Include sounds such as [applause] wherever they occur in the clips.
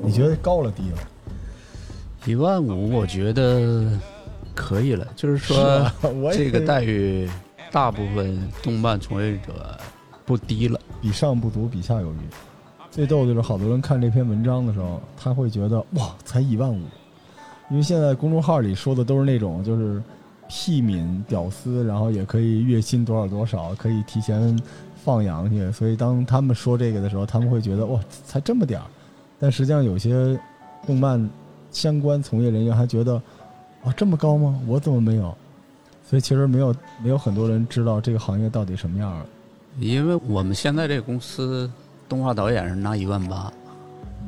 你觉得高了低了？一万五，我觉得可以了。就是说，这个待遇，大部分动漫从业者不低了。比上不足，比下有余。最逗的就是，好多人看这篇文章的时候，他会觉得哇，才一万五，因为现在公众号里说的都是那种就是屁民屌丝，然后也可以月薪多少多少，可以提前放羊去。所以当他们说这个的时候，他们会觉得哇，才这么点儿。但实际上，有些动漫相关从业人员还觉得哇，这么高吗？我怎么没有？所以其实没有没有很多人知道这个行业到底什么样儿。因为我们现在这个公司动画导演是拿一万八，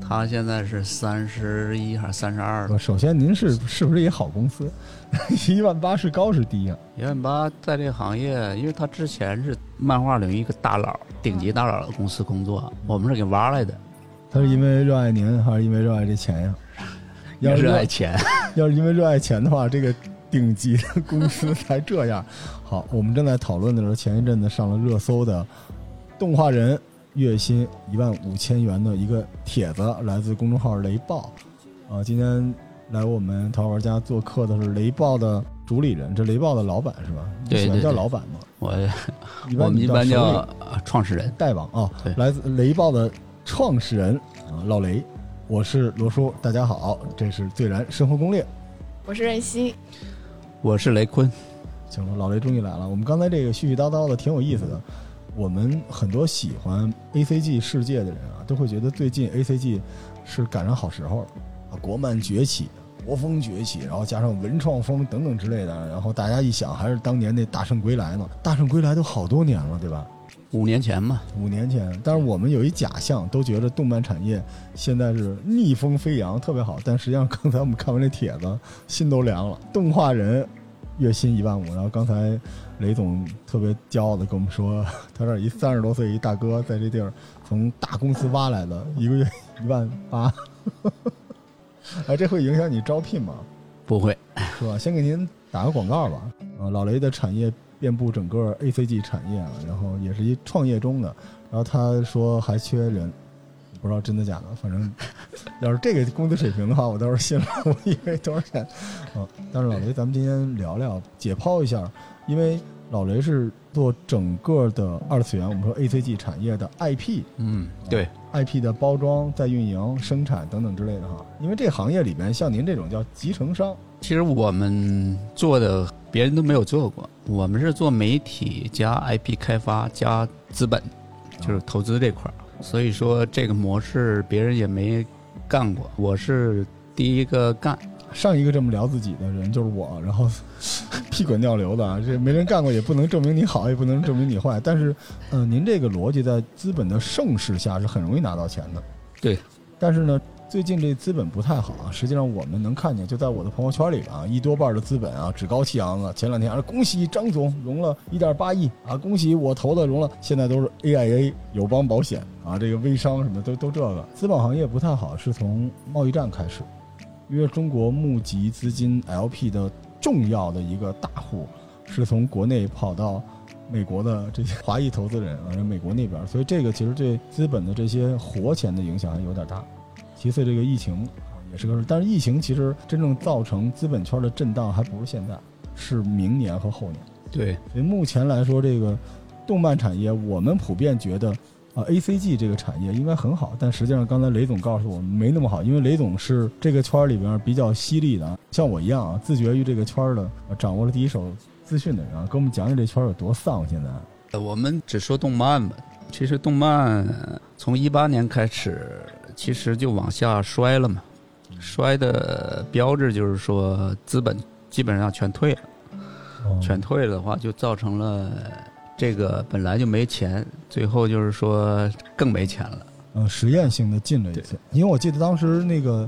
他现在是三十一还是三十二首先，您是是不是一好公司？[laughs] 一万八是高是低呀、一万八在这个行业，因为他之前是漫画领域一个大佬、顶级大佬的公司工作，我们是给挖来的，他是因为热爱您，还是因为热爱这钱呀？[laughs] 要是热爱钱。[laughs] 要是因为热爱钱的话，这个顶级的公司才这样。好，我们正在讨论的时候，前一阵子上了热搜的动画人月薪一万五千元的一个帖子，来自公众号雷暴。啊，今天来我们淘宝玩家做客的是雷暴的主理人，这雷暴的老板是吧？对喜欢叫对对对老板吗？我一我们一般叫呃创始人。代王啊，来自雷暴的创始人啊老雷，我是罗叔，大家好，这是最燃生活攻略。我是任熙，我是雷坤，行了，老雷终于来了。我们刚才这个絮絮叨叨的挺有意思的。我们很多喜欢 A C G 世界的人啊，都会觉得最近 A C G 是赶上好时候了啊，国漫崛起，国风崛起，然后加上文创风等等之类的，然后大家一想，还是当年那大圣归来呢。大圣归来都好多年了，对吧？五年前嘛，五年前，但是我们有一假象，都觉得动漫产业现在是逆风飞扬，特别好。但实际上，刚才我们看完这帖子，心都凉了。动画人月薪一万五，然后刚才雷总特别骄傲的跟我们说，[laughs] 他这儿一三十多岁一大哥在这地儿从大公司挖来的，一个月一万八。[laughs] 哎，这会影响你招聘吗？不会，是吧？先给您打个广告吧。啊，老雷的产业遍布整个 A C G 产业啊，然后也是一创业中的。然后他说还缺人，不知道真的假的，反正要是这个工资水平的话，我倒是信了。我以为多少钱？啊，但是老雷，咱们今天聊聊，解剖一下，因为老雷是做整个的二次元，我们说 A C G 产业的 I P。嗯，对，IP 的包装、在运营、生产等等之类的哈，因为这行业里边，像您这种叫集成商，其实我们做的别人都没有做过，我们是做媒体加 IP 开发加资本，就是投资这块儿。所以说这个模式别人也没干过，我是第一个干。上一个这么聊自己的人就是我，然后 [laughs] 屁滚尿流的啊，这没人干过，也不能证明你好，也不能证明你坏。但是，嗯、您这个逻辑在资本的盛世下是很容易拿到钱的。对。但是呢，最近这资本不太好啊。实际上我们能看见，就在我的朋友圈里啊，一多半的资本啊趾高气扬的。前两天啊，恭喜张总融了一点八亿啊，恭喜我投的融了，现在都是 AIA 友邦保险啊，这个微商什么都都这个。资本行业不太好，是从贸易战开始。因为中国募集资金 LP 的重要的一个大户，是从国内跑到美国的这些华裔投资人啊，美国那边，所以这个其实对资本的这些活钱的影响还有点大。其次，这个疫情啊也是个事，但是疫情其实真正造成资本圈的震荡还不是现在，是明年和后年。对，所以目前来说，这个动漫产业，我们普遍觉得啊，A C G 这个产业应该很好，但实际上刚才雷总告诉我们没那么好，因为雷总是这个圈里边比较犀利的啊，像我一样啊，自觉于这个圈的，啊掌握了第一手资讯的人啊，跟我们讲讲这圈有多丧。现在呃我们只说动漫吧，其实动漫从一八年开始，其实就往下摔了嘛。摔的标志就是说资本基本上全退了，全退了的话，就造成了这个本来就没钱，最后就是说更没钱了。嗯、实验性的进了一次，因为我记得当时那个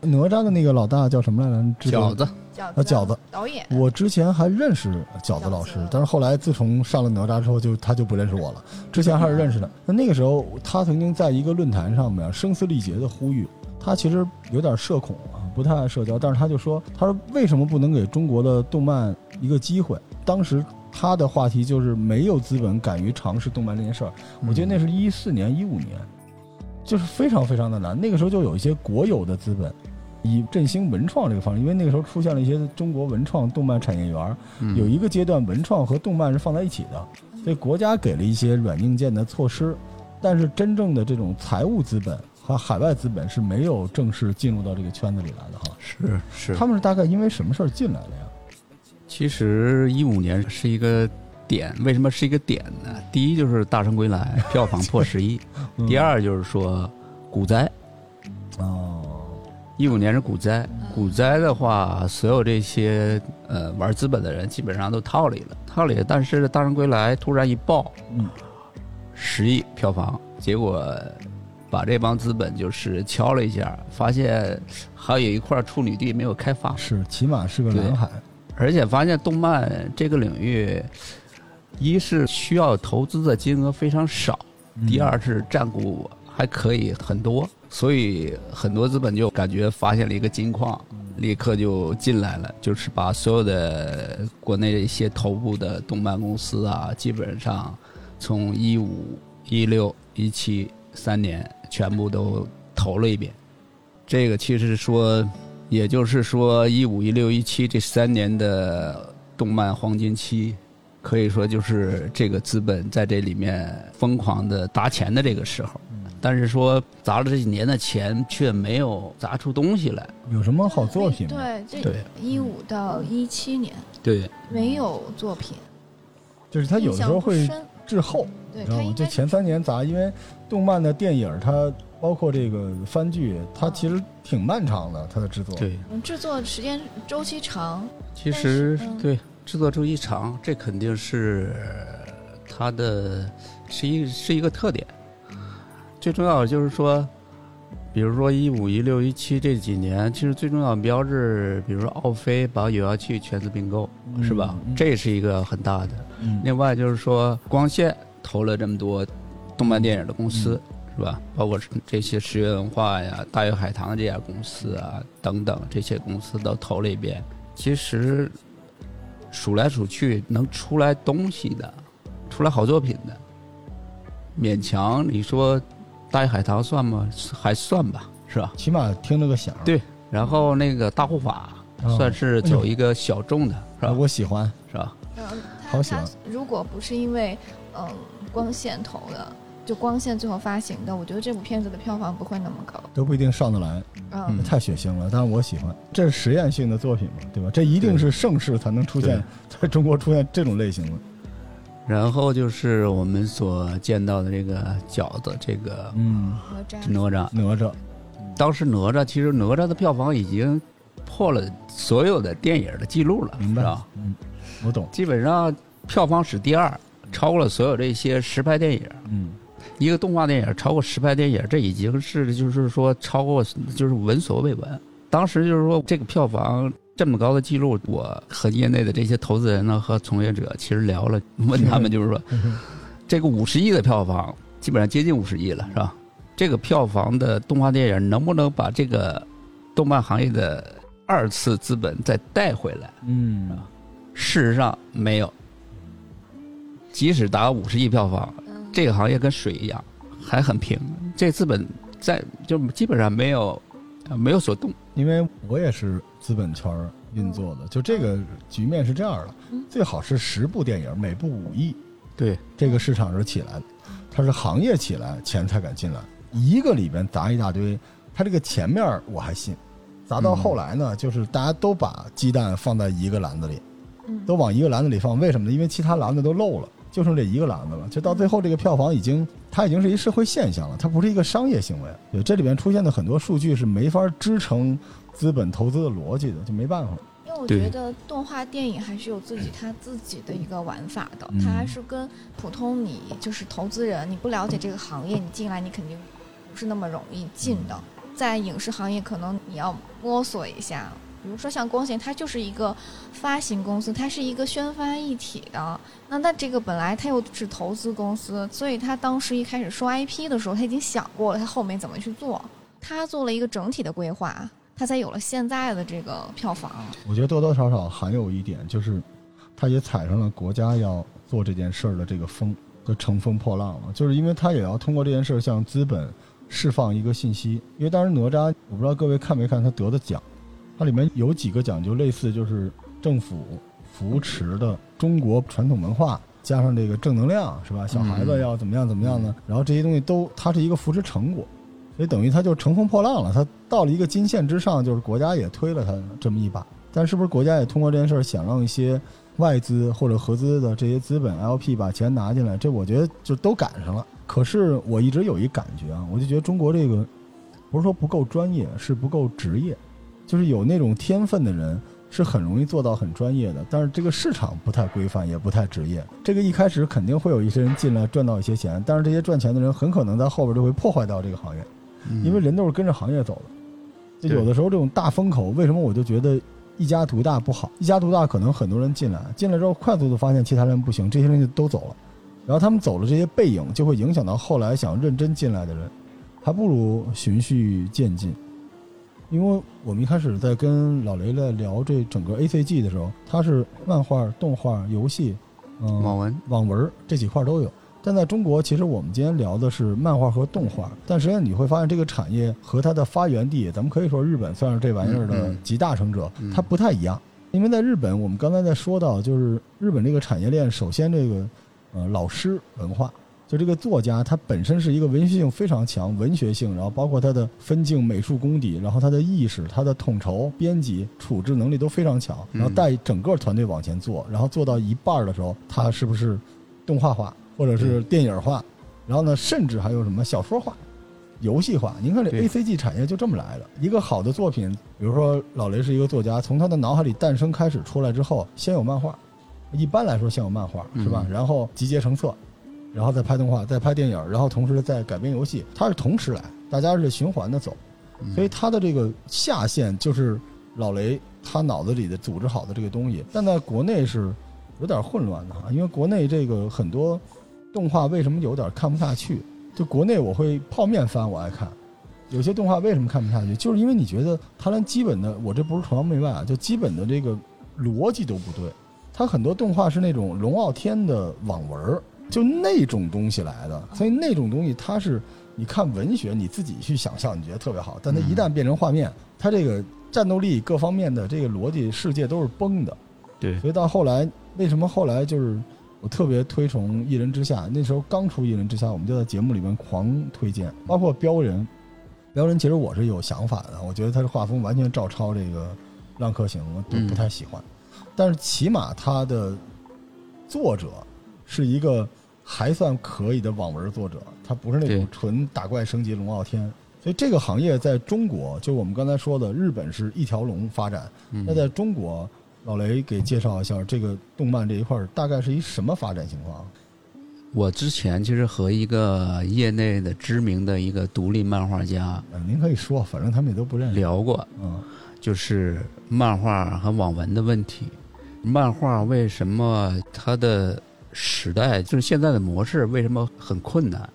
哪吒的那个老大叫什么来着？饺子，饺啊饺子导演，我之前还认识饺子老师，但是后来自从上了哪吒之后就，他就不认识我了。之前还是认识的。那那个时候，他曾经在一个论坛上面声嘶力竭的呼吁，他其实有点社恐啊，不太爱社交，但是他就说，他说为什么不能给中国的动漫一个机会？当时他的话题就是没有资本敢于尝试动漫这件事儿。我记得那是一四年、一五年，就是非常非常的难。那个时候就有一些国有的资本，以振兴文创这个方式，因为那个时候出现了一些中国文创动漫产业园，嗯有一个阶段文创和动漫是放在一起的，所以国家给了一些软硬件的措施，但是真正的这种财务资本和海外资本是没有正式进入到这个圈子里来的哈。是是。他们是大概因为什么事儿进来的呀？其实一五年是一个点，为什么是一个点呢？第一就是《大圣归来》票房破十亿，[laughs] 嗯第二就是说股灾，哦，一五年是股灾，股灾的话，所有这些呃玩资本的人基本上都套里了，套里了。但是《大圣归来》突然一爆，嗯，十亿票房，结果把这帮资本就是敲了一下，发现还有一块处女地没有开发，是，起码是个蓝海。而且发现动漫这个领域，一是需要投资的金额非常少，嗯第二是占股还可以很多，所以很多资本就感觉发现了一个金矿，立刻就进来了，就是把所有的国内的一些头部的动漫公司啊，基本上从一五、一六、一七三年全部都投了一遍。这个其实说，也就是说，一五、一六、一七这三年的动漫黄金期，可以说就是这个资本在这里面疯狂的砸钱的这个时候。但是说砸了这几年的钱，却没有砸出东西来。有什么好作品吗？对，这对一五到一七年对，没有作品，就是他有的时候会滞后，对你知道吗？他就前三年砸，因为动漫的电影它包括这个番剧，它其实挺漫长的，它的制作。对，嗯制作时间周期长，其实嗯对制作周期长，这肯定是它的是一是一个特点。最重要的就是说，比如说一五、一六、一七这几年，其实最重要的标志，比如说奥飞把有效器全资并购，嗯是吧？嗯这是一个很大的。嗯，另外就是说，光线投了这么多动漫电影的公司，是吧？包括这些十月文化呀、大鱼海棠这家公司啊等等，这些公司都投了一遍。其实数来数去，能出来东西的，出来好作品的，勉强你说大鱼海棠算吗？还算吧，是吧？起码听了个响。对然后那个大护法哦算是走一个小众的，是啊，吧？我喜欢。是吧？嗯，好喜欢如果不是因为嗯光线投的，就光线最后发行的，我觉得这部片子的票房不会那么高。都不一定上得来，嗯，太血腥了。但是我喜欢，这是实验性的作品嘛，对吧？这一定是盛世才能出现，在中国出现这种类型的。然后就是我们所见到的这个饺子，这个嗯，哪吒哪吒。哪吒，当时哪吒其实哪吒的票房已经破了所有的电影的记录了，明白是吧？？嗯，我懂。基本上票房史第二，超过了所有这些实拍电影。嗯，一个动画电影超过十拍电影，这已经是就是说超过就是闻所未闻。当时就是说这个票房这么高的记录，我和业内的这些投资人呢和从业者其实聊了，问他们就是说，[laughs] 这个五十亿的票房基本上接近五十亿了，是吧？这个票房的动画电影能不能把这个动漫行业的二次资本再带回来？嗯，事实上没有。即使达五十亿票房，嗯这个行业跟水一样，还很平。这资本在就基本上没有呃没有所动。因为我也是资本圈儿运作的，就这个局面是这样的嗯，最好是十部电影，每部五亿，对，这个市场是起来的，它是行业起来，钱才敢进来。一个里边砸一大堆，它这个前面我还信，砸到后来呢，就是大家都把鸡蛋放在一个篮子里，嗯都往一个篮子里放，为什么呢？因为其他篮子都漏了，就剩这一个篮子了。就到最后，这个票房已经，它已经是一社会现象了，它不是一个商业行为。对，这里边出现的很多数据是没法支撑资本投资的逻辑的，就没办法。因为我觉得动画电影还是有自己它自己的一个玩法的，嗯它还是跟普通你就是投资人，你不了解这个行业，你进来你肯定不是那么容易进的。在影视行业，可能你要摸索一下。比如说像光线，它就是一个发行公司，它是一个宣发一体的。那那这个本来它又是投资公司，所以他当时一开始收 IP 的时候，他已经想过了他后面怎么去做，他做了一个整体的规划。它才有了现在的这个票房。我觉得多多少少还有一点，就是他也踩上了国家要做这件事儿的这个风，就乘风破浪了。就是因为他也要通过这件事儿向资本释放一个信息。因为当时哪吒，我不知道各位看没看他得的奖，它里面有几个讲究类似就是政府扶持的中国传统文化。加上这个正能量是吧？小孩子要怎么样怎么样呢？然后这些东西都，它是一个扶持成果，所以等于它就乘风破浪了。它到了一个金线之上，就是国家也推了它这么一把。但是不是国家也通过这件事儿想让一些外资或者合资的这些资本 LP 把钱拿进来？这我觉得就都赶上了。可是我一直有一感觉啊，我就觉得中国这个不是说不够专业，是不够职业，就是有那种天分的人。是很容易做到很专业的，但是这个市场不太规范，也不太职业。这个一开始肯定会有一些人进来赚到一些钱，但是这些赚钱的人很可能在后边就会破坏掉这个行业，因为人都是跟着行业走的。就有的时候这种大风口，为什么我就觉得一家独大不好？一家独大可能很多人进来，进来之后快速的发现其他人不行，这些人就都走了，然后他们走了这些背影，就会影响到后来想认真进来的人，还不如循序渐进。因为我们一开始在跟老雷在聊这整个 A C G 的时候，它是漫画、动画、游戏，嗯，网文、网文这几块都有。但在中国，其实我们今天聊的是漫画和动画，但实际上你会发现这个产业和它的发源地，咱们可以说日本算是这玩意儿的集大成者，它不太一样。因为在日本，我们刚才在说到，就是日本这个产业链，首先这个呃老师文化。就这个作家，他本身是一个文学性非常强，文学性，然后包括他的分镜、美术功底，然后他的意识、他的统筹、编辑、处置能力都非常强，然后带整个团队往前做，然后做到一半的时候，他是不是动画化或者是电影化？然后呢，甚至还有什么小说化、游戏化？您看这 A C G 产业就这么来的。一个好的作品，比如说老雷是一个作家，从他的脑海里诞生开始出来之后，先有漫画，一般来说先有漫画是吧？然后集结成册。然后再拍动画，再拍电影，然后同时再改编游戏，它是同时来，大家是循环的走，所以它的这个下限就是老雷他脑子里的组织好的这个东西，但在国内是有点混乱的哈，因为国内这个很多动画为什么有点看不下去？就国内我会泡面番我爱看，有些动画为什么看不下去？就是因为你觉得它连基本的，我这不是崇洋媚外啊，就基本的这个逻辑都不对，它很多动画是那种龙傲天的网文儿。就那种东西来的，所以那种东西它是你看文学，你自己去想象，你觉得特别好。但它一旦变成画面，它这个战斗力各方面的这个逻辑世界都是崩的。对，所以到后来，为什么后来就是我特别推崇《一人之下》？那时候刚出《一人之下》，我们就在节目里面狂推荐，包括《标人》。《标人》其实我是有想法的，我觉得他的画风完全照抄这个《浪客行》，我都不太喜欢。但是起码他的作者。是一个还算可以的网文作者，他不是那种纯打怪升级龙傲天，所以这个行业在中国，就我们刚才说的，日本是一条龙发展。那在中国，老雷给介绍一下这个动漫这一块大概是一什么发展情况？我之前其实和一个业内的知名的一个独立漫画家，您可以说，反正他们也都不认识。聊过，嗯，就是漫画和网文的问题。漫画为什么它的时代就是现在的模式，为什么很困难？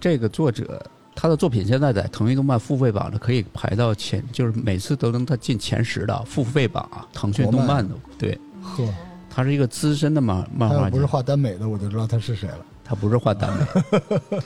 这个作者他的作品现在在腾讯动漫付费榜呢可以排到前，就是每次都能他进前十的付费榜啊。腾讯动漫的对，呵，他是一个资深的漫漫画家，不是画耽美的，我就知道他是谁了。他不是画耽美。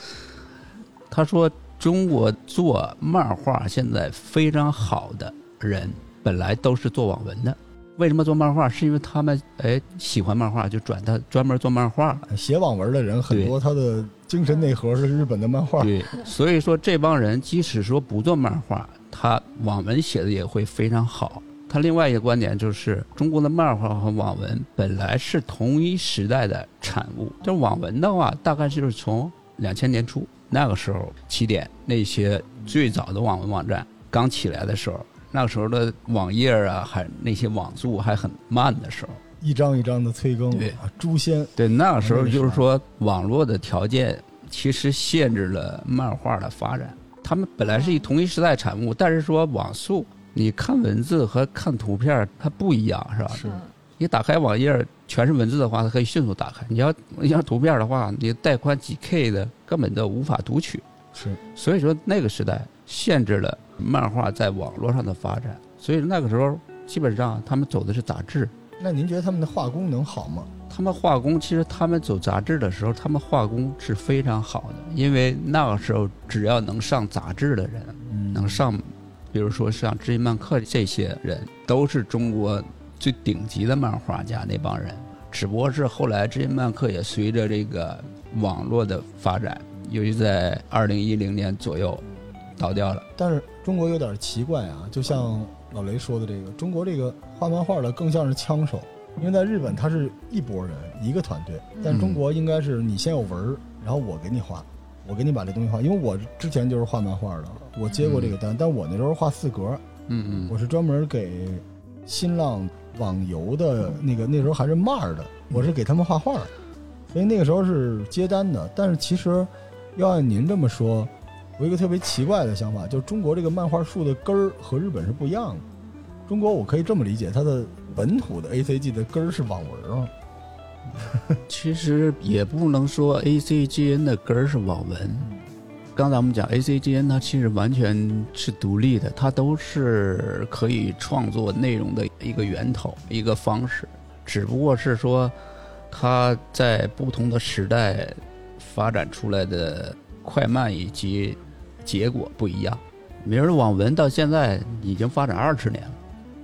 他说，中国做漫画现在非常好的人，本来都是做网文的。为什么做漫画？是因为他们哎喜欢漫画，就转他专门做漫画。写网文的人很多，他的精神内核是日本的漫画。对，所以说这帮人即使说不做漫画，他网文写的也会非常好。他另外一个观点就是，中国的漫画和网文本来是同一时代的产物。这网文的话，大概就是从两千年初那个时候起点，那些最早的网文网站刚起来的时候。那个时候的网页啊，还那些网速还很慢的时候，一张一张的催更，对，诛仙。对，那个时候就是说，网络的条件其实限制了漫画的发展。他们本来是一同一时代产物，但是说网速，你看文字和看图片它不一样，是吧？是。你打开网页全是文字的话，它可以迅速打开；你要你要图片的话，你带宽几 K 的根本都无法读取。是。所以说那个时代。限制了漫画在网络上的发展。所以那个时候基本上他们走的是杂志。那您觉得他们的画工能好吗？他们画工其实他们走杂志的时候，他们画工是非常好的，因为那个时候只要能上杂志的人，嗯能上，比如说像知音漫客这些人，都是中国最顶级的漫画家那帮人。只不过是后来知音漫客也随着这个网络的发展，尤其在二零一零年左右倒掉了。但是中国有点奇怪啊，就像老雷说的这个，中国这个画漫画的更像是枪手，因为在日本他是一拨人一个团队，但中国应该是你先有文儿，然后我给你画，我给你把这东西画，因为我之前就是画漫画的，我接过这个单，但我那时候画四格，嗯嗯我是专门给新浪网游的那个那时候还是 mar 的，我是给他们画画，所以那个时候是接单的。但是其实要按您这么说，我有一个特别奇怪的想法，就是中国这个漫画树的根儿和日本是不一样的。中国我可以这么理解，它的本土的 A C G 的根儿是网文啊。[laughs] 嗯，其实也不能说 A C G N 的根儿是网文。刚才我们讲 A C G N，它其实完全是独立的，它都是可以创作内容的一个源头、一个方式，只不过是说它在不同的时代发展出来的快慢以及结果不一样。明儿的网文到现在已经发展二十年了，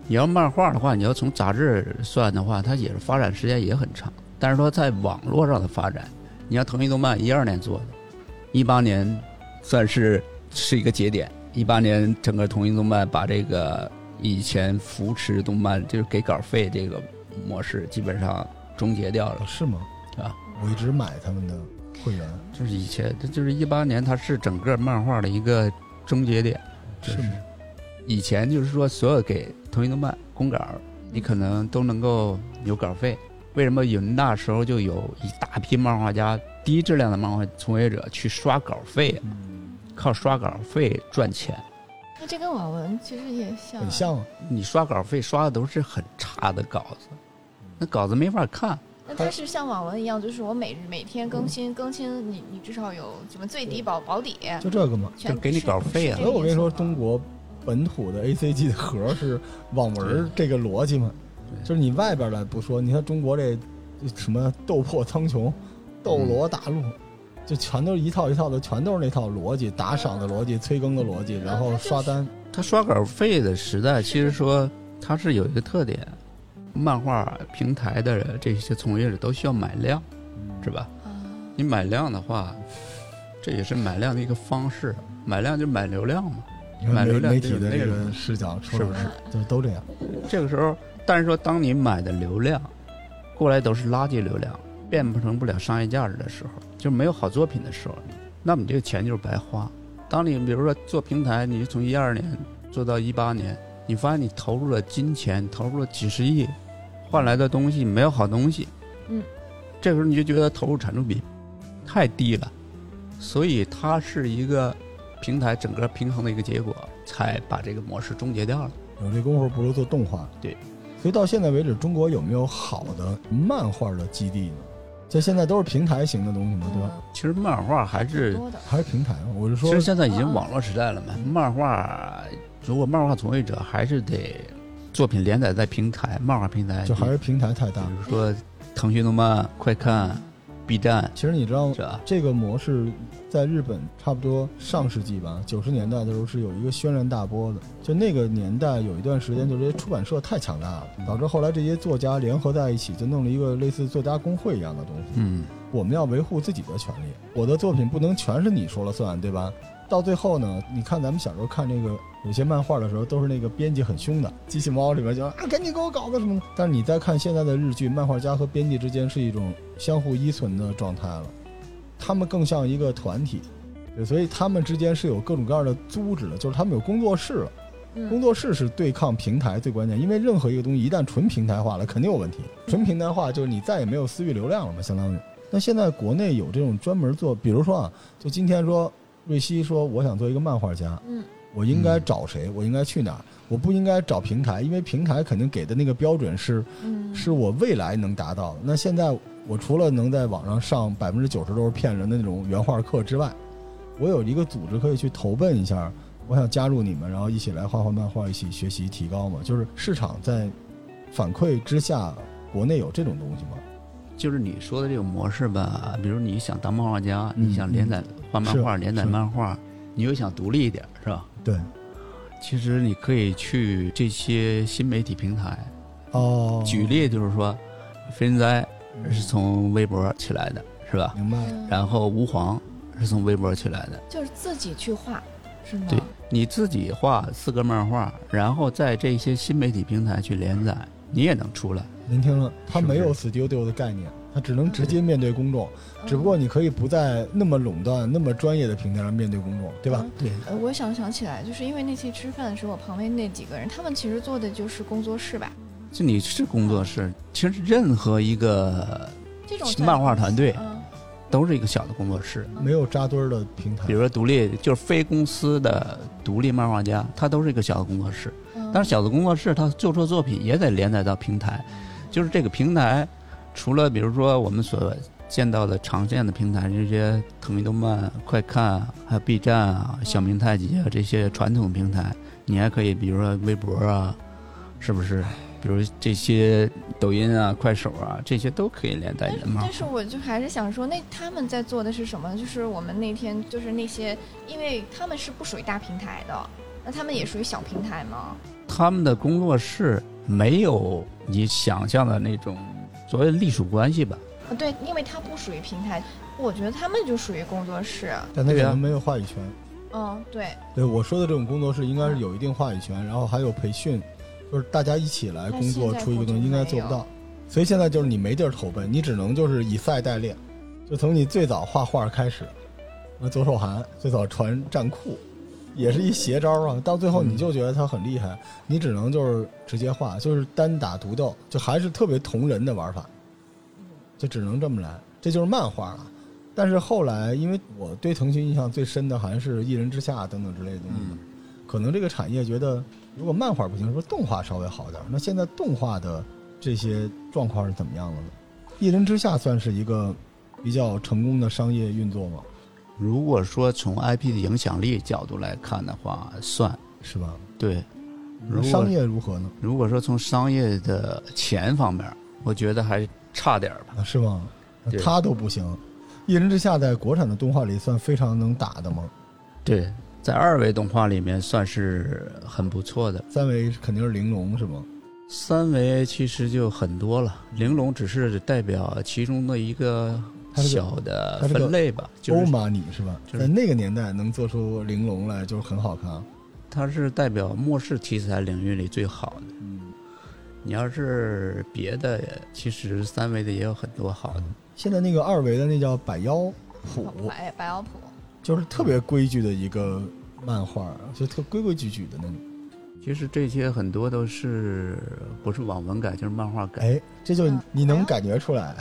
你要漫画的话，你要从杂志算的话，它也是发展时间也很长。但是说在网络上的发展，你像腾讯动漫一二年做的，一八年算是是一个节点。一八年整个腾讯动漫把这个以前扶持动漫就是给稿费这个模式基本上终结掉了哦，是吗？啊。我一直买他们的会员，就是以前，这就是一八年，它是整个漫画的一个终结点。是吗？以前就是说，所有给腾讯动漫公稿，你可能都能够有稿费。为什么有那时候就有一大批漫画家、低质量的漫画从业者去刷稿费，靠刷稿费赚钱？那这跟网文其实也像，很像啊。你刷稿费刷的都是很差的稿子，那稿子没法看。那它是像网文一样，就是我每日每天更新更新，你你至少有什么最低保保底，就这个嘛。全就给你稿费啊所以我跟你说，中国本土的 A C G 的核是网文这个逻辑嘛，就是你外边的不说，你看中国这什么斗破苍穹、斗罗大陆，就全都是一套一套的，全都是那套逻辑，打赏的逻辑、催更的逻辑，然后刷单。他刷稿费的时代，其实说它是有一个特点，漫画平台的这些从业者都需要买量，是吧？啊你买量的话，这也是买量的一个方式，买量就买流量嘛。买流量媒体的这个视角出来是不是了，就都这样。这个时候，但是说当你买的流量过来都是垃圾流量，变不成不了商业价值的时候，就没有好作品的时候，那么你这个钱就是白花。当你比如说做平台，你从一二年做到一八年，你发现你投入了金钱，投入了几十亿，换来的东西没有好东西，嗯，这个时候你就觉得投入产出比太低了，所以它是一个平台整个平衡的一个结果，才把这个模式终结掉了。有这功夫不如做动画。对，所以到现在为止，中国有没有好的漫画的基地呢？这现在都是平台型的东西嘛，对吧？其实漫画还是，还是平台嘛？我是说其实，现在已经网络时代了嘛，漫画如果漫画从业者还是得作品连载在平台，漫画平台，就还是平台太大比。如说腾讯动漫、快看、B 站，其实你知道？这个模式在日本差不多上世纪吧，九十年代的时候是有一个轩然大波的。就那个年代有一段时间，就这些出版社太强大了，导致后来这些作家联合在一起，就弄了一个类似作家工会一样的东西。嗯，我们要维护自己的权利，我的作品不能全是你说了算，对吧？到最后呢，你看咱们小时候看那个有些漫画的时候，都是那个编辑很凶的，机器猫里边就啊赶紧给我搞个什么的。但是你再看现在的日剧，漫画家和编辑之间是一种相互依存的状态了，他们更像一个团体，对，所以他们之间是有各种各样的组织的，就是他们有工作室了。工嗯，作室是对抗平台最关键，因为任何一个东西一旦纯平台化了，肯定有问题。纯平台化就是你再也没有私域流量了嘛，相当于。那现在国内有这种专门做，比如说啊，就今天说瑞希说我想做一个漫画家，嗯，我应该找谁？我应该去哪儿？我不应该找平台，因为平台肯定给的那个标准是嗯，是我未来能达到的。那现在我除了能在网上上百分之九十都是骗人的那种原画课之外，我有一个组织可以去投奔一下我想加入你们，然后一起来画画漫画，一起学习提高嘛。就是市场在反馈之下，国内有这种东西吗？就是你说的这个模式吧，比如你想当漫画家，嗯你想连载画漫画、连载漫画，你又想独立一点，是吧？对，其实你可以去这些新媒体平台，哦，举例就是说，飞人哉是从微博起来的，是吧？明白，嗯然后吾皇是从微博起来的。就是自己去画，是吗？对你自己画四个漫画，然后在这些新媒体平台去连载，你也能出来。您听了，它是不是？没有 studio 的概念，他只能直接面对公众，嗯。只不过你可以不在那么垄断、那么专业的平台上面对公众，对吧？对，呃，我想想起来，就是因为那次吃饭的时候，我旁边那几个人，他们其实做的就是工作室吧，就你是工作室，其实任何一个这种漫画团队嗯，都是一个小的工作室。没有扎堆儿的平台。比如，说独立，就是非公司的独立漫画家，他都是一个小的工作室。嗯。但是小的工作室，他做出的作品也得连载到平台，就是这个平台，除了比如说我们所见到的常见的平台，这些腾讯动漫、快看，还有 B 站啊、小明太极啊这些传统平台，你还可以比如说微博啊，是不是？比如这些抖音啊、快手啊，这些都可以连载但是你的漫画但。是我就还是想说，那他们在做的是什么？就是我们那天就是那些，因为他们是不属于大平台的，那他们也属于小平台吗？他们的工作室没有你想象的那种所谓隶属关系吧？啊，对，因为它不属于平台，我觉得他们就属于工作室。但他可能没有话语权。嗯，对，对我说的这种工作室，应该是有一定话语权，然后还有培训，就是大家一起来工作出一个东西，应该做不到。所以现在就是你没地儿投奔，你只能就是以赛代练，就从你最早画画开始，那左手寒最早传战库，也是一邪招啊。到最后你就觉得他很厉害，你只能就是直接画，就是单打独斗，就还是特别同人的玩法，就只能这么来，这就是漫画了。但是后来，因为我对腾讯印象最深的还是《一人之下》等等之类的东西，嗯可能这个产业觉得，如果漫画不行，说动画稍微好点。那现在动画的这些状况是怎么样的呢？《一人之下》算是一个比较成功的商业运作吗？如果说从 IP 的影响力角度来看的话，算是吧？对。如果商业如何呢？如果说从商业的钱方面，我觉得还差点吧。啊，是吗？他都不行，《一人之下》在国产的动画里算非常能打的吗？对，在二维动画里面算是很不错的。三维肯定是玲珑是吗？三维其实就很多了，玲珑只是代表其中的一个小的分类吧，就是欧玛尼是吧？就是在那个年代能做出玲珑来，就是很好看。它是代表末世题材领域里最好的。嗯，你要是别的，其实三维的也有很多好的。现在那个二维的那叫百妖谱，百百妖谱，就是特别规矩的一个漫画，就特规规矩矩的那种。其实这些很多都是不是网文改就是漫画改。哎，这就嗯你能感觉出来，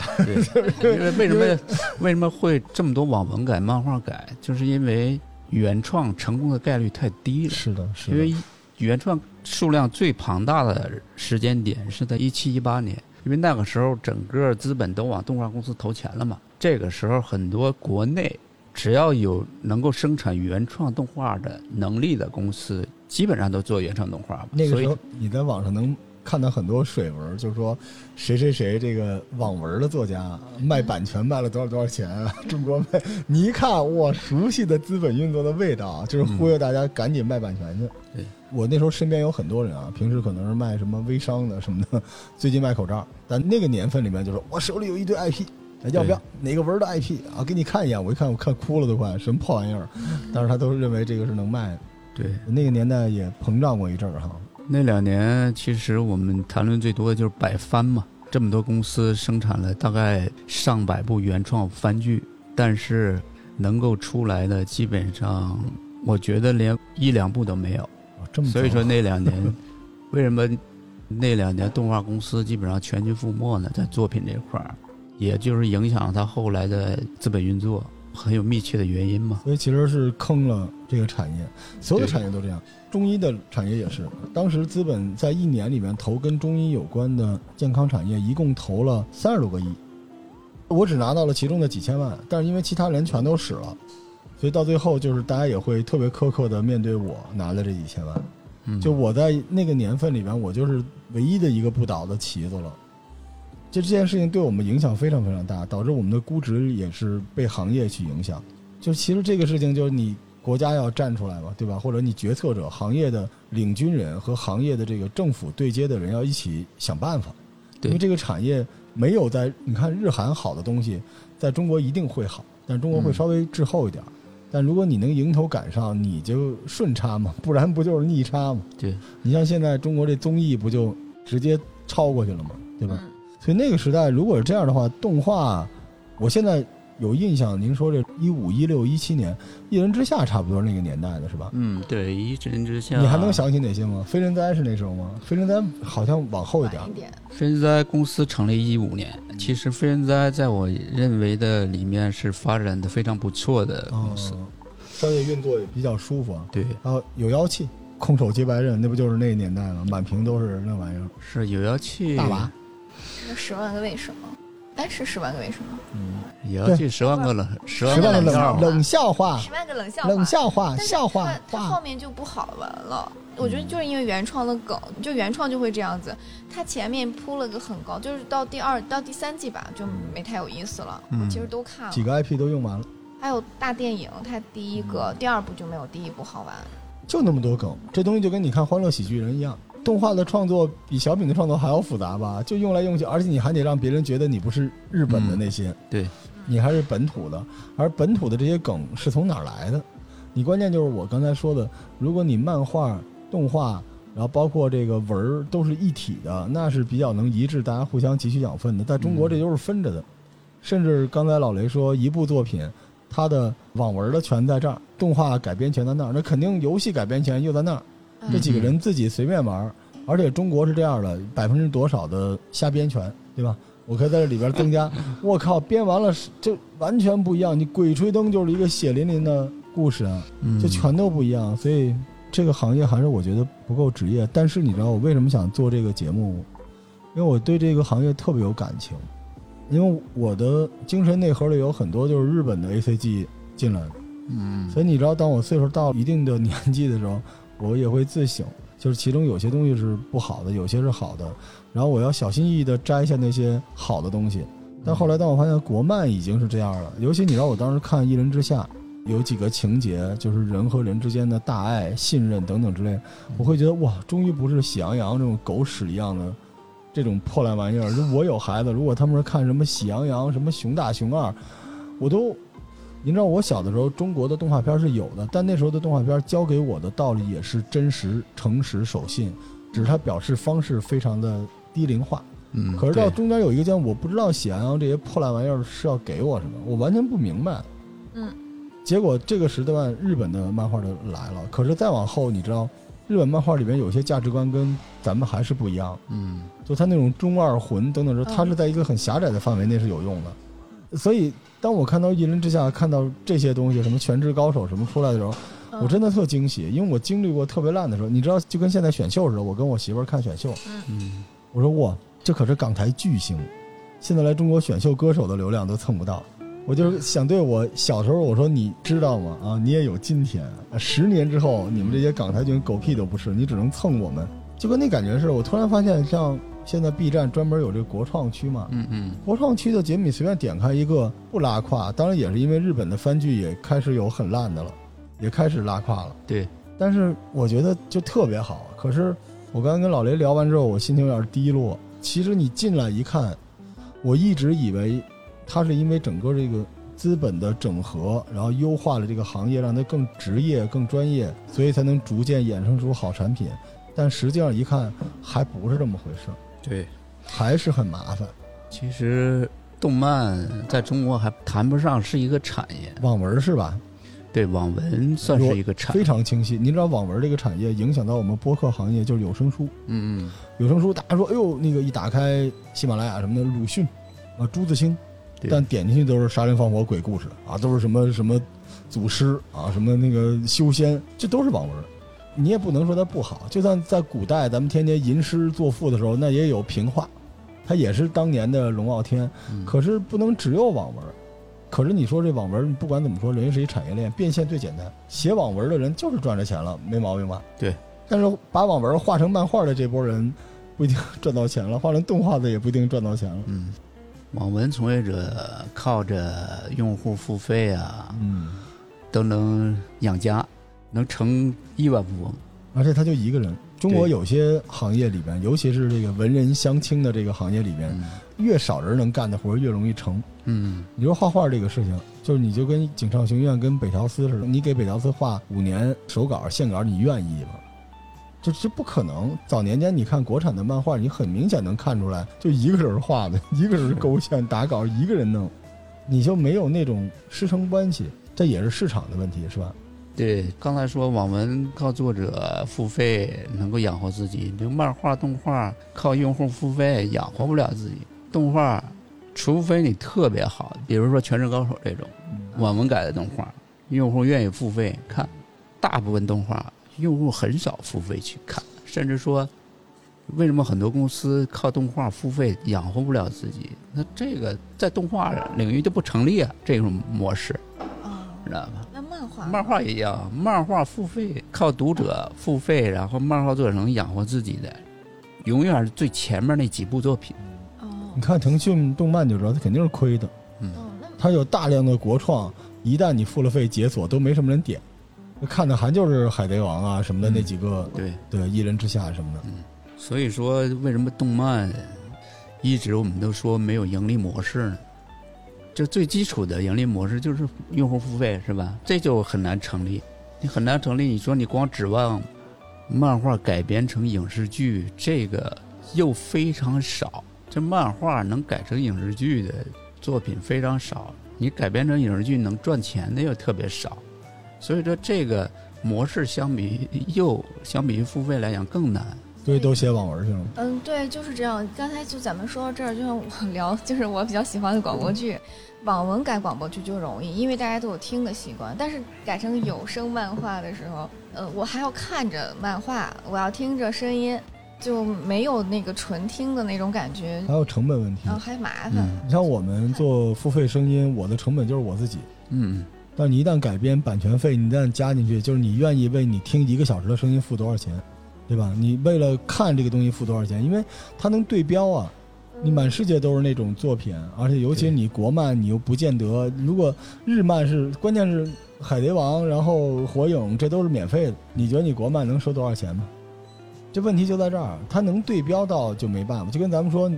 对，[laughs] 因为为什么为什么会这么多网文改、漫画改，就是因为原创成功的概率太低了。是的，是因为原创数量最庞大的时间点是在一七一八年，因为那个时候整个资本都往动画公司投钱了嘛。这个时候很多国内只要有能够生产原创动画的能力的公司，基本上都做原创动画嘛。那个时候你在网上能看到很多水文，就是说谁谁谁这个网文的作家卖版权卖了多少多少钱啊，[laughs] 中国卖，你一看哇，熟悉的资本运作的味道，啊就是忽悠大家赶紧卖版权去。对我那时候身边有很多人啊，平时可能是卖什么微商的什么的，[laughs] 最近卖口罩，但那个年份里面就说，我手里有一堆 IP。要不要哪个文的 IP 啊？给你看一眼，我一看我看哭了都快，什么破玩意儿？[laughs] 但是他都认为这个是能卖的。对那个年代也膨胀过一阵儿哈。那两年，其实我们谈论最多的就是百番嘛，这么多公司生产了大概上百部原创番剧，但是能够出来的基本上，我觉得连一两部都没有。哦这么早所以说那两年，[laughs] 为什么那两年动画公司基本上全军覆没呢？在作品这块儿，也就是影响他后来的资本运作很有密切的原因嘛。所以其实是坑了这个产业，所有的产业都这样，中医的产业也是。当时资本在一年里面投跟中医有关的健康产业，一共投了三十多个亿，我只拿到了其中的几千万，但是因为其他人全都使了，所以到最后就是大家也会特别苛刻的面对我拿的这几千万。嗯就我在那个年份里边，我就是唯一的一个不倒的旗子了。就这件事情对我们影响非常非常大，导致我们的估值也是被行业去影响。就其实这个事情就是你国家要站出来嘛，对吧？或者你决策者、行业的领军人和行业的这个政府对接的人要一起想办法，因为这个产业没有在你看日韩好的东西，在中国一定会好，但中国会嗯稍微滞后一点儿。但如果你能迎头赶上，你就顺差嘛，不然不就是逆差嘛？对，你像现在中国这综艺不就直接超过去了嘛？对吧？嗯所以那个时代如果是这样的话，动画，我现在有印象，您说这一五一六一七年，《一人之下》差不多那个年代的是吧？嗯，对，一人之下，你还能想起哪些吗？飞人哉是那时候吗？飞人哉好像往后一点晚。一点，飞人哉公司成立一五年，其实飞人哉在我认为的里面是发展的非常不错的公司。哦，商业运作也比较舒服啊。对，然后有妖气，空手接白刃，那不就是那个年代吗？满屏都是那玩意儿。是有妖气，大娃，那十万个为什么？哎，是十万个为什么？嗯，也要去十万个冷，十万个个冷笑话。冷冷笑话，十万个冷笑话，冷笑话，但是笑话它它后。面就不好玩了。我觉得就是因为原创的梗，就原创就会这样子。它前面铺了个很高，就是到第二到第三季吧，就没太有意思了。嗯我其实都看了几，个 IP 都用完了，还有大电影，它第一个、第二部就没有第一部好玩。就那么多梗，这东西就跟你看《欢乐喜剧人》一样。动画的创作比小品的创作还要复杂吧？就用来用去，而且你还得让别人觉得你不是日本的那些，对，你还是本土的。而本土的这些梗是从哪儿来的？你关键就是我刚才说的，如果你漫画、动画，然后包括这个文儿都是一体的，那是比较能一致，大家互相汲取养分的。在中国，嗯这都是分着的。甚至刚才老雷说，一部作品，它的网文的全在这儿，动画改编全在那儿，那肯定游戏改编权又在那儿。这几个人自己随便玩，而且中国是这样的，百分之多少的瞎编权，对吧？我可以在这里边增加。[laughs] 我靠，编完了是就完全不一样。你《鬼吹灯》就是一个血淋淋的故事啊，嗯就全都不一样。所以这个行业还是我觉得不够职业。但是你知道我为什么想做这个节目？因为我对这个行业特别有感情，因为我的精神内核里有很多就是日本的 A C G 进来的。嗯，所以你知道，当我岁数到一定的年纪的时候，我也会自省，就是其中有些东西是不好的，有些是好的，然后我要小心翼翼地摘下那些好的东西。但后来，当我发现国漫已经是这样了，尤其你知道，我当时看《一人之下》，有几个情节，就是人和人之间的大爱、信任等等之类，我会觉得哇，终于不是《喜羊羊》这种狗屎一样的这种破烂玩意儿。就我有孩子，如果他们是看什么《喜羊羊》、什么《熊大熊二》，我都您知道我小的时候，中国的动画片是有的，但那时候的动画片教给我的道理也是真实、诚实、守信，只是它表示方式非常的低龄化。嗯，可是到中间有一个阶段，我不知道喜羊羊这些破烂玩意儿是要给我什么，我完全不明白。嗯，结果这个时段日本的漫画就来了，可是再往后，你知道，日本漫画里面有些价值观跟咱们还是不一样。嗯就他那种中二魂等等，说嗯他是在一个很狭窄的范围内是有用的。所以，当我看到《一人之下》看到这些东西，什么全职高手什么出来的时候，嗯我真的特惊喜，因为我经历过特别烂的时候。你知道，就跟现在选秀似的，我跟我媳妇儿看选秀，嗯我说哇，这可是港台巨星，现在来中国选秀歌手的流量都蹭不到。我就是想对我小时候我说，你知道吗？啊，你也有今天。啊十年之后，你们这些港台军狗屁都不是，你只能蹭我们。就跟那感觉似的。我突然发现，像现在 B 站专门有这个国创区嘛，嗯嗯国创区的节目你随便点开一个不拉胯，当然也是因为日本的番剧也开始有很烂的了，也开始拉胯了。对，但是我觉得就特别好。可是我刚刚跟老雷聊完之后，我心情有点低落。其实你进来一看，我一直以为它是因为整个这个资本的整合，然后优化了这个行业，让它更职业、更专业，所以才能逐渐衍生出好产品。但实际上一看，还不是这么回事儿，对，还是很麻烦。其实动漫在中国还谈不上是一个产业，网文是吧？对，网文算是一个产业非。常清晰。您知道网文这个产业影响到我们播客行业，就是有声书。嗯嗯，有声书，大家说，哎呦，那个一打开喜马拉雅什么的，鲁迅啊，朱自清，对但点进去都是杀人放火鬼故事啊，都是什么什么祖师啊，什么那个修仙，这都是网文。你也不能说它不好，就算在古代，咱们天天吟诗作赋的时候，那也有平话，它也是当年的龙傲天。嗯可是不能只有网文，可是你说这网文，不管怎么说，人家是一产业链，变现最简单。写网文的人就是赚着钱了，没毛病吧？对。但是把网文画成漫画的这波人，不一定 [laughs] 赚到钱了；画成动画的也不一定赚到钱了。嗯，网文从业者靠着用户付费啊，嗯，都能养家，能成亿万富翁。而且他就一个人。中国有些行业里边，尤其是这个文人相轻的这个行业里边，越少人能干的活越容易成。嗯，你说画画这个事情，就是你就跟井上雄彦跟北条司似的，你给北条司画五年手稿线稿，你愿意吗？这这不可能。早年间你看国产的漫画，你很明显能看出来，就一个人画的，一个人勾线打稿，一个人弄，你就没有那种师承关系，这也是市场的问题，是吧？对，刚才说网文靠作者付费能够养活自己，就漫画、动画靠用户付费养活不了自己。动画，除非你特别好，比如说《全职高手》这种网文改的动画，用户愿意付费看。大部分动画用户很少付费去看，甚至说，为什么很多公司靠动画付费养活不了自己？那这个在动画领域就不成立啊，这种模式，知道吧？漫画也一样，漫画付费靠读者付费，然后漫画作者能养活自己的，永远是最前面那几部作品。哦，你看腾讯动漫就知道，它肯定是亏的。嗯，它有大量的国创，一旦你付了费解锁，都没什么人点。看的还就是海贼王啊什么的那几个，对对，一人之下什么的。嗯，所以说为什么动漫一直我们都说没有盈利模式呢？就最基础的盈利模式就是用户付费，是吧？这就很难成立，你很难成立。你说你光指望漫画改编成影视剧，这个又非常少。这漫画能改成影视剧的作品非常少，你改编成影视剧能赚钱的又特别少。所以说，这个模式相比又相比于付费来讲更难。所以都写网文去了。嗯，对，就是这样。刚才就咱们说到这儿，就像我聊，就是我比较喜欢的广播剧，网文改广播剧就容易，因为大家都有听的习惯。但是改成有声漫画的时候，呃，我还要看着漫画，我要听着声音，就没有那个纯听的那种感觉。还有成本问题，然后还麻烦。你像我们做付费声音，我的成本就是我自己。嗯。但你一旦改编版权费，你一旦加进去，就是你愿意为你听一个小时的声音付多少钱？对吧？你为了看这个东西付多少钱？因为它能对标啊，你满世界都是那种作品，而且尤其你国漫，你又不见得。如果日漫是，关键是海贼王，然后火影，这都是免费的。你觉得你国漫能收多少钱吗？这问题就在这儿，它能对标到就没办法。就跟咱们说，